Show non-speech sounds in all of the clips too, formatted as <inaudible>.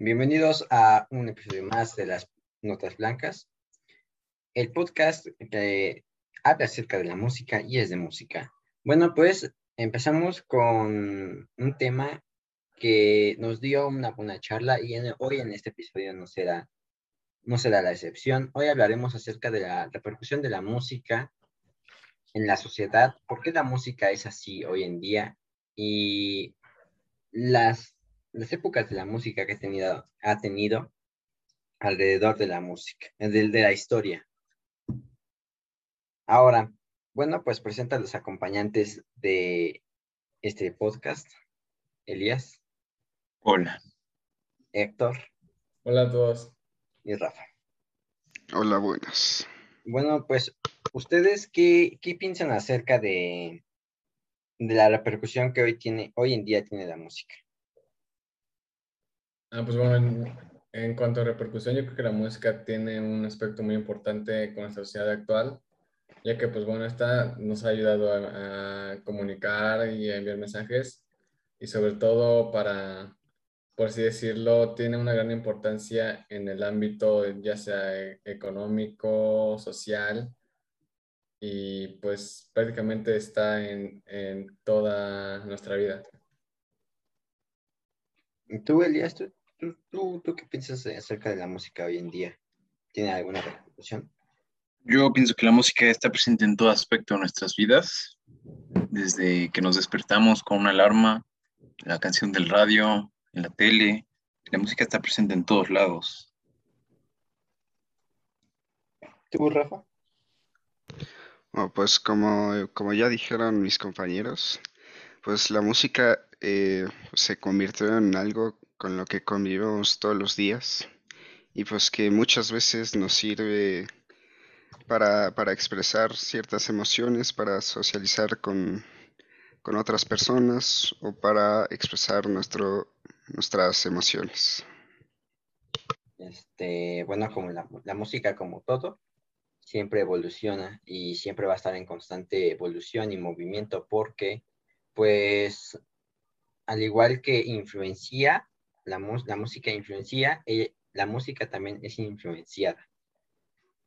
Bienvenidos a un episodio más de las Notas Blancas, el podcast que habla acerca de la música y es de música. Bueno, pues empezamos con un tema que nos dio una buena charla y hoy en este episodio no será, no será la excepción. Hoy hablaremos acerca de la repercusión de la música en la sociedad, por qué la música es así hoy en día y las, las épocas de la música que ha tenido, ha tenido alrededor de la música, de, de la historia. Ahora, bueno, pues presenta a los acompañantes de este podcast. Elías. Hola. Héctor. Hola a todos. Y Rafa. Hola, buenas. Bueno, pues, ¿ustedes qué, qué piensan acerca de, de la repercusión que hoy tiene, hoy en día tiene la música? Ah, pues bueno, en, cuanto a repercusión, yo creo que la música tiene un aspecto muy importante con la sociedad actual, ya que pues bueno, esta nos ha ayudado a, a comunicar y a enviar mensajes y sobre todo para, por así decirlo, tiene una gran importancia en el ámbito ya sea e, económico, social y pues prácticamente está en, en toda nuestra vida. ¿Tú, Elías, tú, tú, tú, qué piensas acerca de la música hoy en día? ¿Tiene alguna repercusión? Yo pienso que la música está presente en todo aspecto de nuestras vidas, desde que nos despertamos con una alarma, la canción del radio, en la tele, la música está presente en todos lados. ¿Tú, Rafa? Bueno, pues como, como ya dijeron mis compañeros, pues la música eh, se convirtió en algo con lo que convivimos todos los días y pues que muchas veces nos sirve para, para expresar ciertas emociones, para socializar con, con otras personas o para expresar nuestro, nuestras emociones. Este, bueno, como la, la música como todo, siempre evoluciona y siempre va a estar en constante evolución y movimiento porque, pues, al igual que influencia, la, música influencia, eh, la música también es influenciada.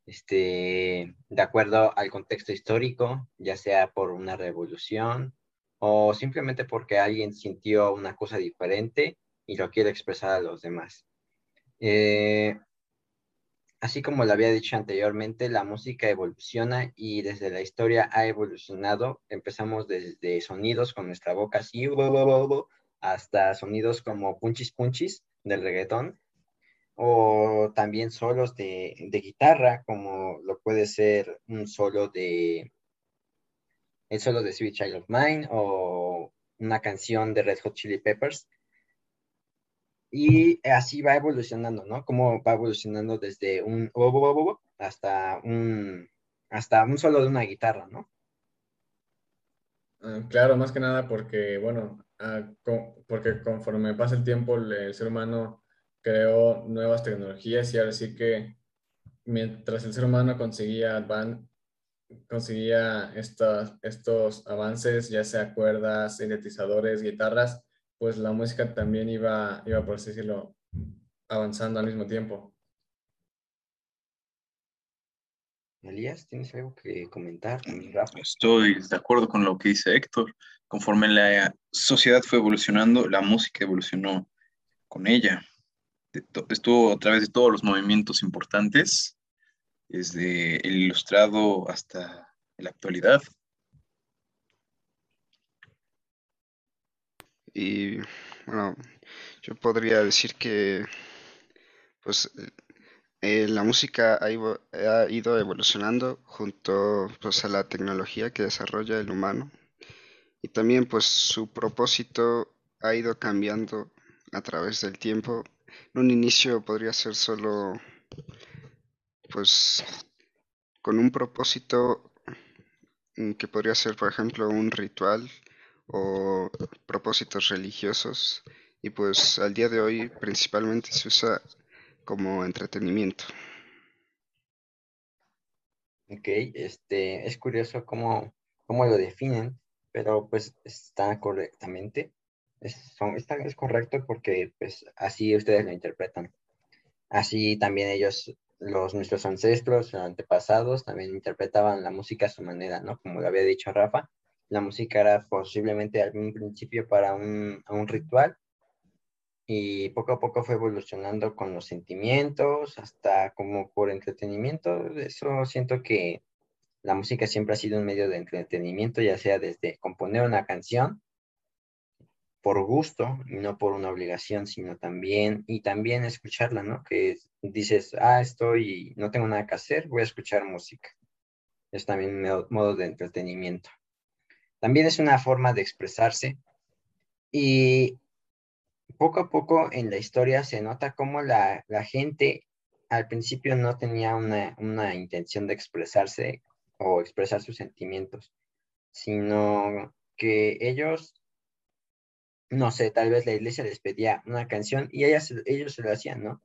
Este, de acuerdo al contexto histórico, ya sea por una revolución o simplemente porque alguien sintió una cosa diferente y lo quiere expresar a los demás. Eh, Así como lo había dicho anteriormente, la música evoluciona y desde la historia ha evolucionado. Empezamos desde sonidos con nuestra boca así, hasta sonidos como punchis punchis del reggaetón, o también solos de, de guitarra, como lo puede ser un solo de el solo de Sweet Child of Mine o una canción de Red Hot Chili Peppers y así va evolucionando, ¿no? Como va evolucionando desde un hasta un, hasta un solo de una guitarra, ¿no? Uh, claro, más que nada porque, bueno, con, porque conforme pasa el tiempo, el ser humano creó nuevas tecnologías y ahora sí que mientras el ser humano conseguía, van, conseguía estos, estos avances, ya sea cuerdas, sintetizadores, guitarras, pues la música también iba, iba, por así decirlo, avanzando al mismo tiempo. Elías, ¿tienes algo que comentar? Estoy de acuerdo con lo que dice Héctor. Conforme la sociedad fue evolucionando, la música evolucionó con ella. Estuvo a través de todos los movimientos importantes, desde el ilustrado hasta la actualidad. Y bueno, yo podría decir que pues eh, la música ha ido, ha ido, evolucionando junto pues, a la tecnología que desarrolla el humano y también pues su propósito ha ido cambiando a través del tiempo. En un inicio podría ser solo pues con un propósito mm, que podría ser por ejemplo un ritual o propósitos religiosos y pues al día de hoy principalmente se usa como entretenimiento. Ok, este, es curioso cómo, cómo lo definen, pero pues está correctamente. es, son, está, es correcto porque pues así ustedes lo interpretan. Así también ellos, los, nuestros ancestros, antepasados, también interpretaban la música a su manera, ¿no? Como lo había dicho Rafa, la música era posiblemente algún principio para un, un ritual y poco a poco fue evolucionando con los sentimientos, hasta como por entretenimiento. Eso siento que la música siempre ha sido un medio de entretenimiento, ya sea desde componer una canción por gusto no por una obligación, sino también, y también escucharla, ¿no? Que dices, ah, estoy, no tengo nada que hacer, voy a escuchar música. Es también un modo de entretenimiento. También es una forma de expresarse y poco a poco en la historia se nota cómo la, gente al principio no tenía una, una intención de expresarse o expresar sus sentimientos, sino que ellos no sé, tal vez la iglesia les pedía una canción y ellos se lo hacían, ¿no?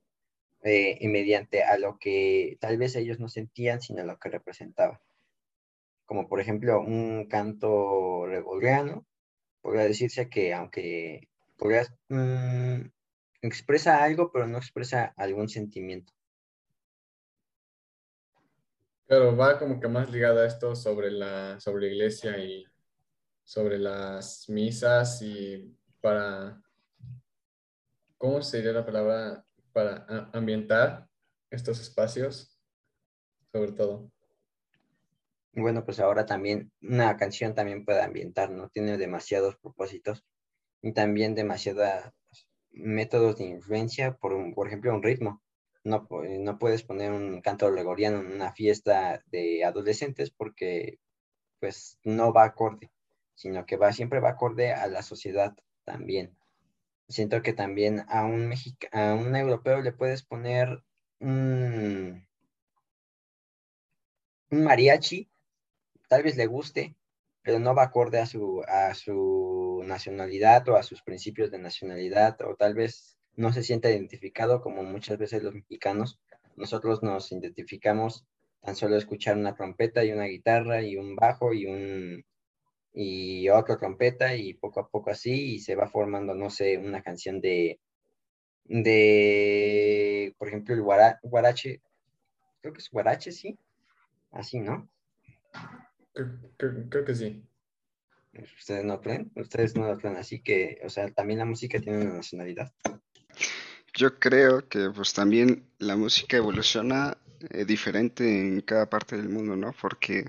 Eh, y mediante a lo que tal vez ellos no sentían, sino a lo que representaba. Como por ejemplo un canto gregoriano, podría decirse que aunque mm, expresa algo, pero no expresa algún sentimiento. Claro, va como que más ligado a esto sobre la, sobre la iglesia y sobre las misas y para, ¿cómo sería la palabra? Para ambientar estos espacios, sobre todo. Bueno, pues ahora también una canción también puede ambientar, ¿no? Tiene demasiados propósitos también demasiados métodos de influencia, por, por ejemplo, un ritmo. No, no puedes poner un canto gregoriano en una fiesta de adolescentes porque pues no va acorde, sino que va, siempre va acorde a la sociedad también. Siento que también a un, a un europeo le puedes poner un, un mariachi, tal vez le guste, pero no va acorde a su, a su nacionalidad o a sus principios de nacionalidad, o tal vez no se sienta identificado como muchas veces los mexicanos. Nosotros nos identificamos tan solo escuchar una trompeta y una guitarra y un bajo y un, y otra trompeta y poco a poco así y se va formando, no sé, una canción de, de por ejemplo, el guarache, creo que es guarache, sí, así, ¿no? Creo, que sí. Ustedes no creen, ustedes no lo creen, así que, o sea, también la música tiene una nacionalidad. Yo creo que pues también la música evoluciona eh, diferente en cada parte del mundo, ¿no? Porque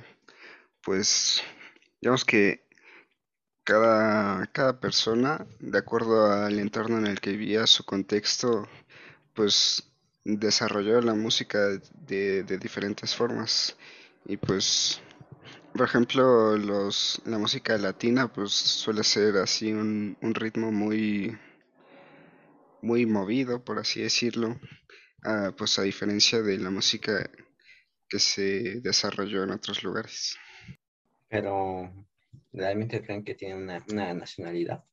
pues Digamos que cada, cada persona, de acuerdo al entorno en el que vivía, su contexto, pues desarrolló la música de, de diferentes formas. Y pues, por ejemplo, los, la música latina, pues suele ser así un, un ritmo muy, muy movido, por así decirlo. Ah, pues a diferencia de la música que se desarrolló en otros lugares pero realmente creen que tienen una, nacionalidad.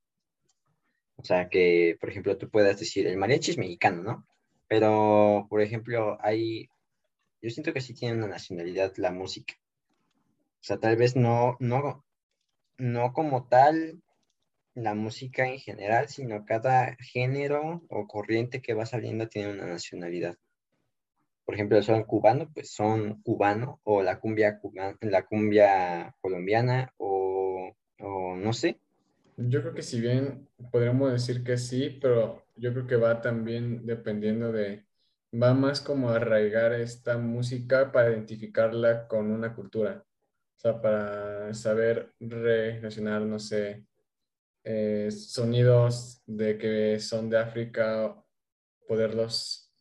O sea, que, por ejemplo, tú puedas decir, el mariachi es mexicano, ¿no? Pero, por ejemplo, hay, yo siento que sí tiene una nacionalidad la música. O sea, tal vez no, no, no como tal la música en general, sino cada género o corriente que va saliendo tiene una nacionalidad por ejemplo, son cubano, pues son cubano, o la cumbia, la cumbia colombiana, o, no sé. Yo creo que si bien podríamos decir que sí, pero yo creo que va también dependiendo de, va más como arraigar esta música para identificarla con una cultura, o sea, para saber relacionar, no sé, eh, sonidos de que son de África, poderlos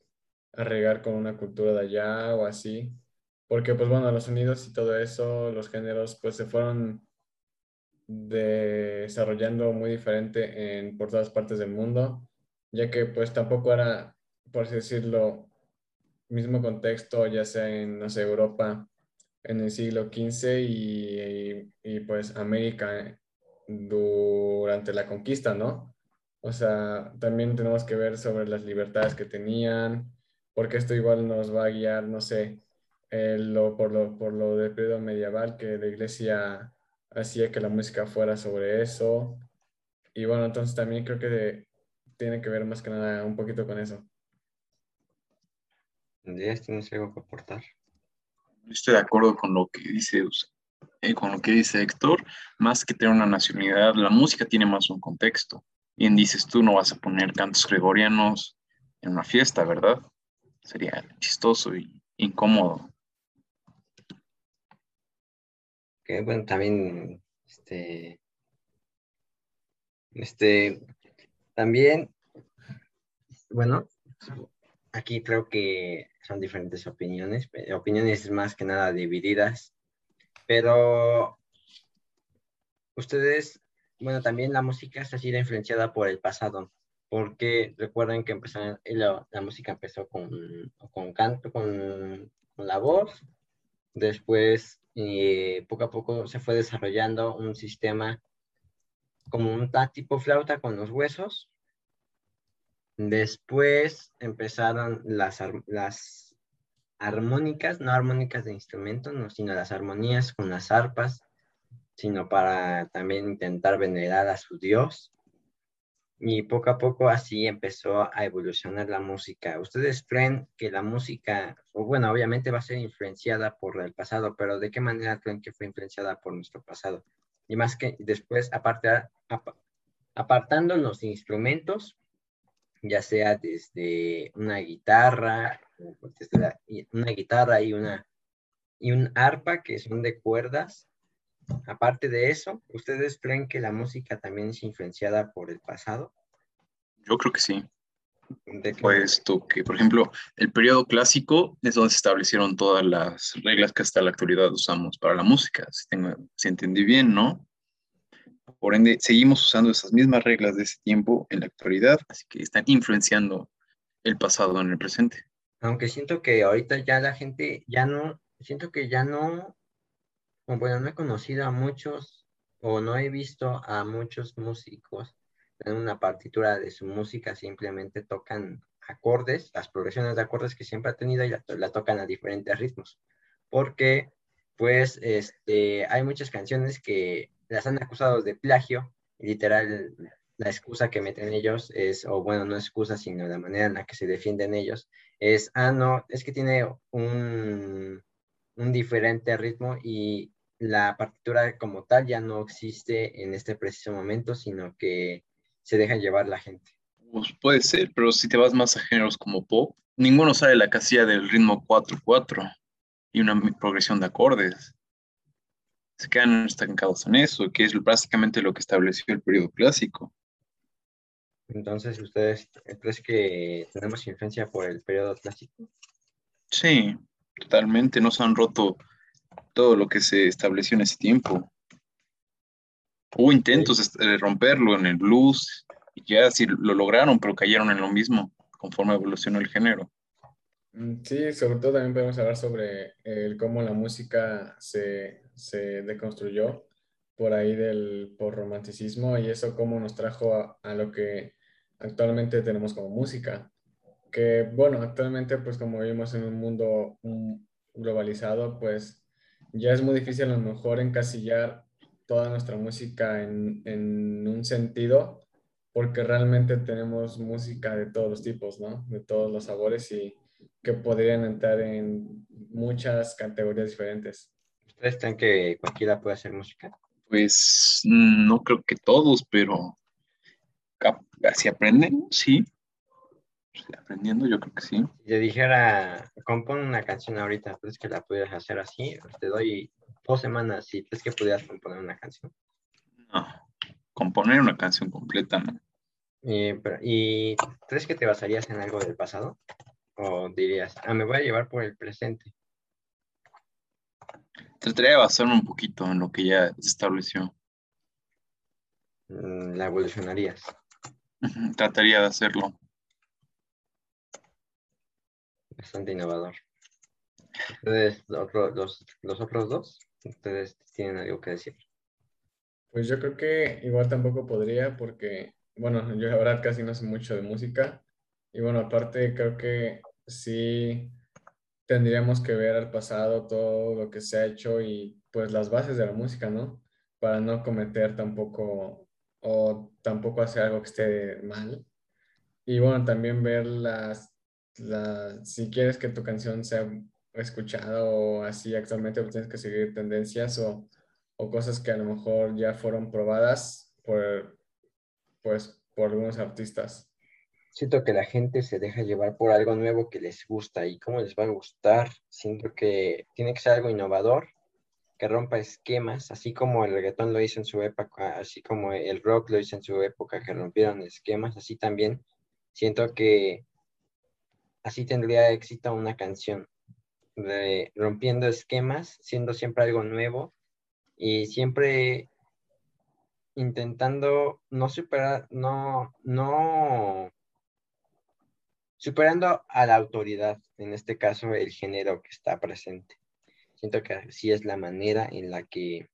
arreglar con una cultura de allá o así. Porque pues bueno, los sonidos y todo eso, los géneros, pues se fueron desarrollando muy diferente en, por todas partes del mundo, ya que pues tampoco era, por así decirlo, mismo contexto, ya sea en, no sé, Europa en el siglo XV y, y pues América durante la conquista, ¿no? O sea, también tenemos que ver sobre las libertades que tenían, porque esto igual nos va a guiar, no sé, eh, lo, por, lo, por lo del periodo medieval, que la iglesia hacía que la música fuera sobre eso. y bueno, entonces también creo que tiene que ver más que nada un poquito con eso. ¿tienes algo que aportar? Estoy de acuerdo con lo que dice eh, con lo que dice Héctor, más que tener una nacionalidad, la música tiene más un contexto. Bien dices tú, no vas a poner cantos gregorianos en una fiesta, ¿verdad? Sería chistoso y incómodo. Que bueno, también, este, este, también, bueno, aquí creo que son diferentes opiniones, opiniones más que nada divididas, pero ustedes, bueno, también la música está sido influenciada por el pasado, porque recuerden que empezaron, la, música empezó con, con canto, con, la voz, después eh, poco a poco se fue desarrollando un sistema como un tipo flauta con los huesos, Después empezaron las, las armónicas, no armónicas de instrumento, no, sino las armonías con las arpas, sino para también intentar venerar a su dios. Y poco a poco así empezó a evolucionar la música. ¿Ustedes creen que la música, bueno, obviamente va a ser influenciada por el pasado, pero ¿de qué manera creen que fue influenciada por nuestro pasado? Y más que después, aparte, apartando los instrumentos, ya sea desde una guitarra, una guitarra y una y un arpa que son de cuerdas. Aparte de eso, ¿ustedes creen que la música también es influenciada por el pasado? Yo creo que sí. Puesto que, por ejemplo, el periodo clásico es donde se establecieron todas las reglas que hasta la actualidad usamos para la música, si, tengo, si entendí bien, ¿no? Por ende, seguimos usando esas mismas reglas de ese tiempo en la actualidad, así que están influenciando el pasado en el presente. Aunque siento que ahorita ya la gente ya no, siento que ya no, bueno, no he conocido a muchos o no he visto a muchos músicos en una partitura de su música, simplemente tocan acordes, las progresiones de acordes que siempre ha tenido y la, la tocan a diferentes ritmos. Porque, pues, este, hay muchas canciones que las han acusado de plagio, literal, la excusa que meten ellos es, o bueno, no excusa, sino la manera en la que se defienden ellos, es, ah, no, es que tiene un, un diferente ritmo y la partitura como tal ya no existe en este preciso momento, sino que se deja llevar la gente. Pues puede ser, pero si te vas más a géneros como pop, ninguno sabe la casilla del ritmo 4-4 y una progresión de acordes se quedan estancados en eso, que es básicamente lo que estableció el periodo clásico. Entonces, ¿ustedes creen que tenemos influencia por el periodo clásico? Sí, totalmente. Nos han roto todo lo que se estableció en ese tiempo. Hubo intentos de romperlo en el blues, y ya sí lo lograron, pero cayeron en lo mismo conforme evolucionó el género. Mm, sí, sobre todo también podemos hablar sobre el cómo la música se, se deconstruyó por ahí del por romanticismo y eso cómo nos trajo a, lo que actualmente tenemos como música. Que bueno, actualmente pues como vivimos en un mundo globalizado, pues ya es muy difícil a lo mejor encasillar toda nuestra música en, en un sentido, porque realmente tenemos música de todos los tipos, ¿no? De todos los sabores y que podrían entrar en muchas categorías diferentes. ¿Ustedes creen que cualquiera puede hacer música? Pues no creo que todos, pero si aprenden, sí. Aprendiendo, yo creo que sí. Si te dijera, compone una canción ahorita, ¿crees que la pudieras hacer así? Te doy dos semanas si crees que pudieras componer una canción. No, componer una canción completa, ¿no? ¿Y, ¿Y crees que te basarías en algo del pasado? ¿O dirías, ah, me voy a llevar por el presente? Trataría de basarme un poquito en lo que ya se estableció. Mm, la evolucionarías. Trataría de hacerlo. Bastante innovador. Ustedes, los, los otros dos, ustedes tienen algo que decir. Pues yo creo que igual tampoco podría porque, bueno, yo la verdad casi no sé mucho de música y bueno, aparte creo que sí tendríamos que ver al pasado todo lo que se ha hecho y pues las bases de la música, ¿no? Para no cometer tampoco o tampoco hacer algo que esté mal. Y bueno, también ver las, si quieres que tu canción sea escuchada o así actualmente, pues tienes que seguir tendencias o, o cosas que a lo mejor ya fueron probadas por, pues, por algunos artistas. Siento que la gente se deja llevar por algo nuevo que les gusta y cómo les va a gustar. Siento que tiene que ser algo innovador, que rompa esquemas, así como el reggaetón lo hizo en su época, así como el rock lo hizo en su época, que rompieron esquemas, así también siento que así tendría éxito una canción, rompiendo esquemas, siendo siempre algo nuevo y siempre intentando no superar, no, no superando a la autoridad, en este caso el género que está presente. Siento que así es la manera en la que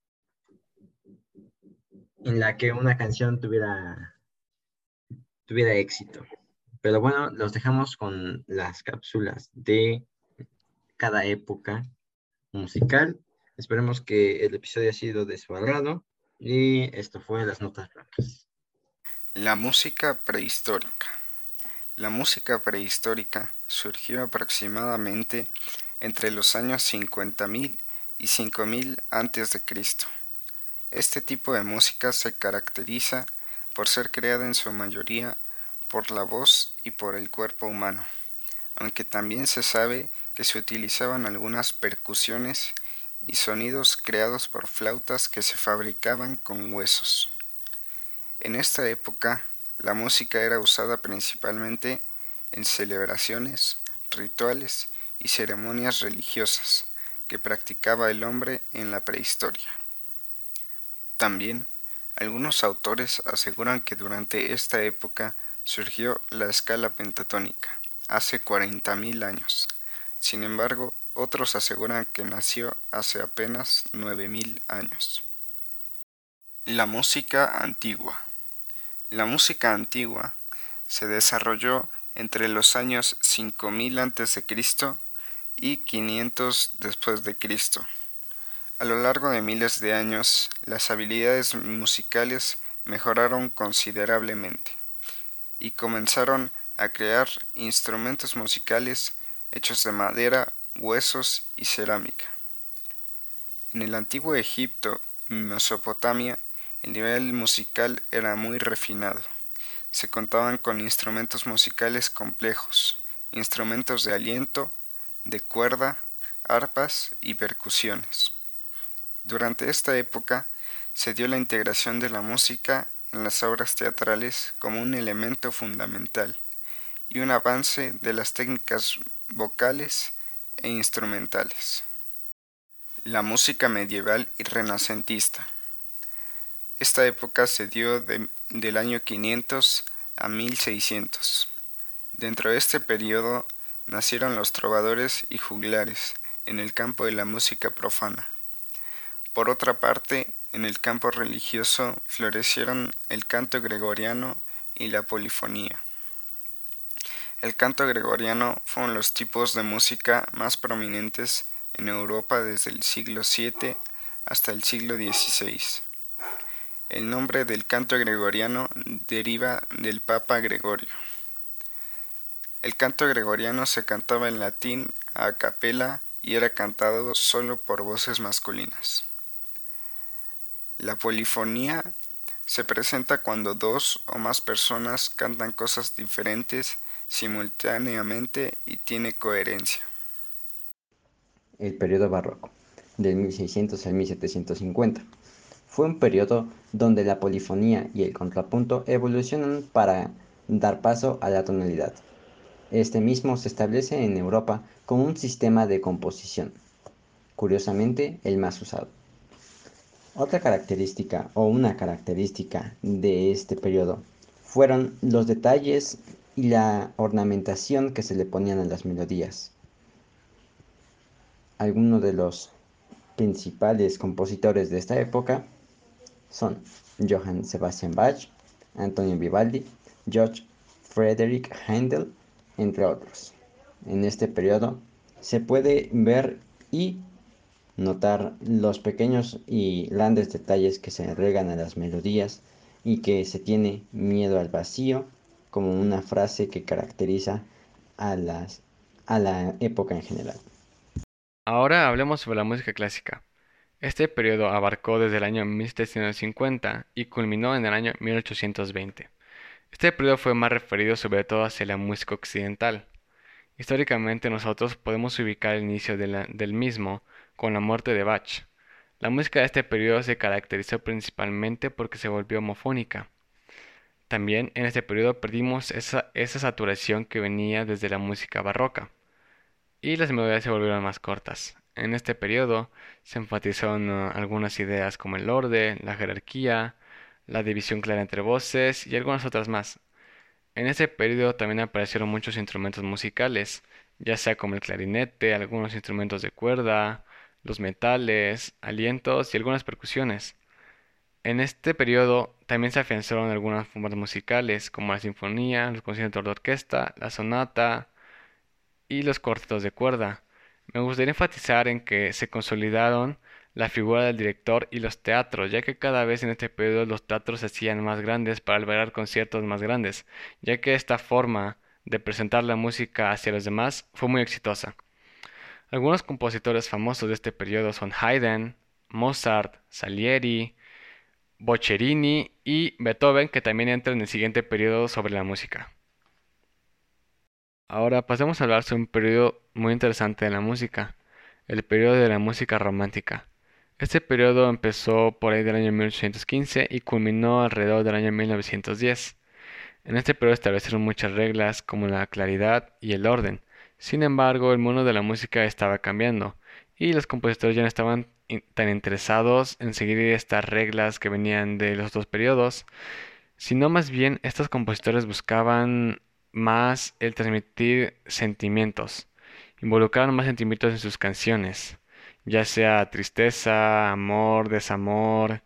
en la que una canción tuviera tuviera éxito. Pero bueno, los dejamos con las cápsulas de cada época musical. Esperemos que el episodio haya sido de su agrado y esto fue las notas blancas. La música prehistórica. La música prehistórica surgió aproximadamente entre los años 50.000 y 5.000 a.C. Este tipo de música se caracteriza por ser creada en su mayoría por la voz y por el cuerpo humano, aunque también se sabe que se utilizaban algunas percusiones y sonidos creados por flautas que se fabricaban con huesos. En esta época la música era usada principalmente en celebraciones, rituales y ceremonias religiosas que practicaba el hombre en la prehistoria. También, algunos autores aseguran que durante esta época surgió la escala pentatónica, hace 40.000 años. Sin embargo, otros aseguran que nació hace apenas 9.000 años. La música antigua. La música antigua se desarrolló entre los años 5000 a.C. y 500 después de Cristo. A lo largo de miles de años, las habilidades musicales mejoraron considerablemente y comenzaron a crear instrumentos musicales hechos de madera, huesos y cerámica. En el antiguo Egipto y Mesopotamia, el nivel musical era muy refinado. Se contaban con instrumentos musicales complejos, instrumentos de aliento, de cuerda, arpas y percusiones. Durante esta época se dio la integración de la música en las obras teatrales como un elemento fundamental y un avance de las técnicas vocales e instrumentales. La música medieval y renacentista. Esta época se dio del año 500 a 1600. Dentro de este periodo nacieron los trovadores y juglares en el campo de la música profana. Por otra parte, en el campo religioso florecieron el canto gregoriano y la polifonía. El canto gregoriano fueron los tipos de música más prominentes en Europa desde el siglo VII hasta el siglo XVI. El nombre del canto gregoriano deriva del Papa Gregorio. El canto gregoriano se cantaba en latín a capela y era cantado solo por voces masculinas. La polifonía se presenta cuando dos o más personas cantan cosas diferentes simultáneamente y tiene coherencia. El periodo barroco, del 1600 al 1750 fue un periodo donde la polifonía y el contrapunto evolucionan para dar paso a la tonalidad. Este mismo se establece en Europa como un sistema de composición, curiosamente el más usado. Otra característica o una característica de este periodo fueron los detalles y la ornamentación que se le ponían a las melodías. Algunos de los principales compositores de esta época son Johann Sebastian Bach, Antonio Vivaldi, George Frederick Handel, entre otros. En este periodo se puede ver y notar los pequeños y grandes detalles que se agregan a las melodías y que se tiene miedo al vacío como una frase que caracteriza a, las, a la época en general. Ahora hablemos sobre la música clásica. Este periodo abarcó desde el año 1750 y culminó en el año 1820. Este periodo fue más referido sobre todo hacia la música occidental. Históricamente nosotros podemos ubicar el inicio del mismo con la muerte de Bach. La música de este periodo se caracterizó principalmente porque se volvió homofónica. También en este periodo perdimos esa, esa saturación que venía desde la música barroca y las melodías se volvieron más cortas. En este periodo se enfatizaron uh, algunas ideas como el orden, la jerarquía, la división clara entre voces y algunas otras más. En ese periodo también aparecieron muchos instrumentos musicales, ya sea como el clarinete, algunos instrumentos de cuerda, los metales, alientos y algunas percusiones. En este periodo también se afianzaron algunas formas musicales como la sinfonía, los conciertos de orquesta, la sonata y los cuartetos de cuerda. Me gustaría enfatizar en que se consolidaron la figura del director y los teatros, ya que cada vez en este periodo los teatros se hacían más grandes para albergar conciertos más grandes, ya que esta forma de presentar la música hacia los demás fue muy exitosa. Algunos compositores famosos de este periodo son Haydn, Mozart, Salieri, Boccherini y Beethoven, que también entran en el siguiente periodo sobre la música. Ahora pasemos a hablar sobre un periodo muy interesante de la música, el periodo de la música romántica. Este periodo empezó por ahí del año 1815 y culminó alrededor del año 1910. En este periodo establecieron muchas reglas como la claridad y el orden, sin embargo, el mundo de la música estaba cambiando y los compositores ya no estaban tan interesados en seguir estas reglas que venían de los dos periodos, sino más bien estos compositores buscaban más el transmitir sentimientos, involucraban más sentimientos en sus canciones, ya sea tristeza, amor, desamor,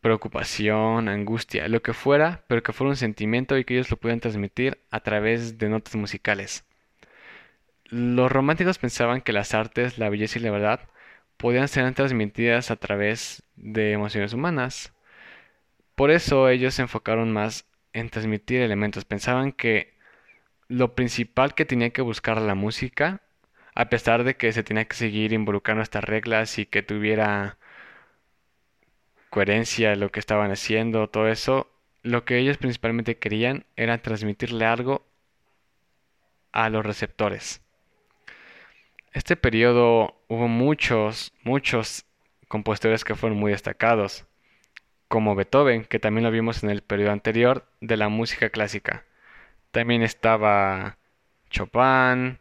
preocupación, angustia, lo que fuera, pero que fuera un sentimiento y que ellos lo pudieran transmitir a través de notas musicales. Los románticos pensaban que las artes, la belleza y la verdad podían ser transmitidas a través de emociones humanas. Por eso ellos se enfocaron más en transmitir elementos. Pensaban que lo principal que tenía que buscar la música, a pesar de que se tenía que seguir involucrando estas reglas y que tuviera coherencia lo que estaban haciendo, todo eso, lo que ellos principalmente querían era transmitirle algo a los receptores este periodo hubo muchos, muchos compositores que fueron muy destacados, como Beethoven, que también lo vimos en el periodo anterior de la música clásica. También estaba Chopin,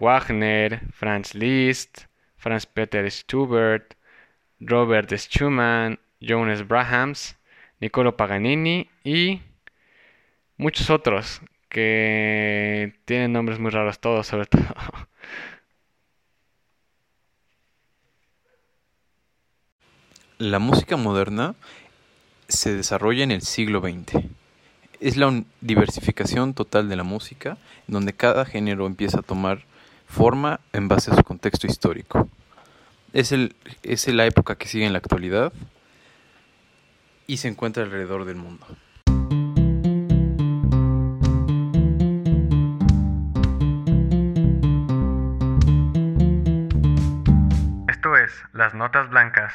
Wagner, Franz Liszt, Franz Peter Schubert, Robert Schumann, Jonas Brahms, Niccolo Paganini y muchos otros que tienen nombres muy raros todos, sobre <laughs> todo La música moderna se desarrolla en el siglo XX. Es la diversificación total de la música, donde cada género empieza a tomar forma en base a su contexto histórico. Es, el, es la época que sigue en la actualidad y se encuentra alrededor del mundo. Esto es Las Notas Blancas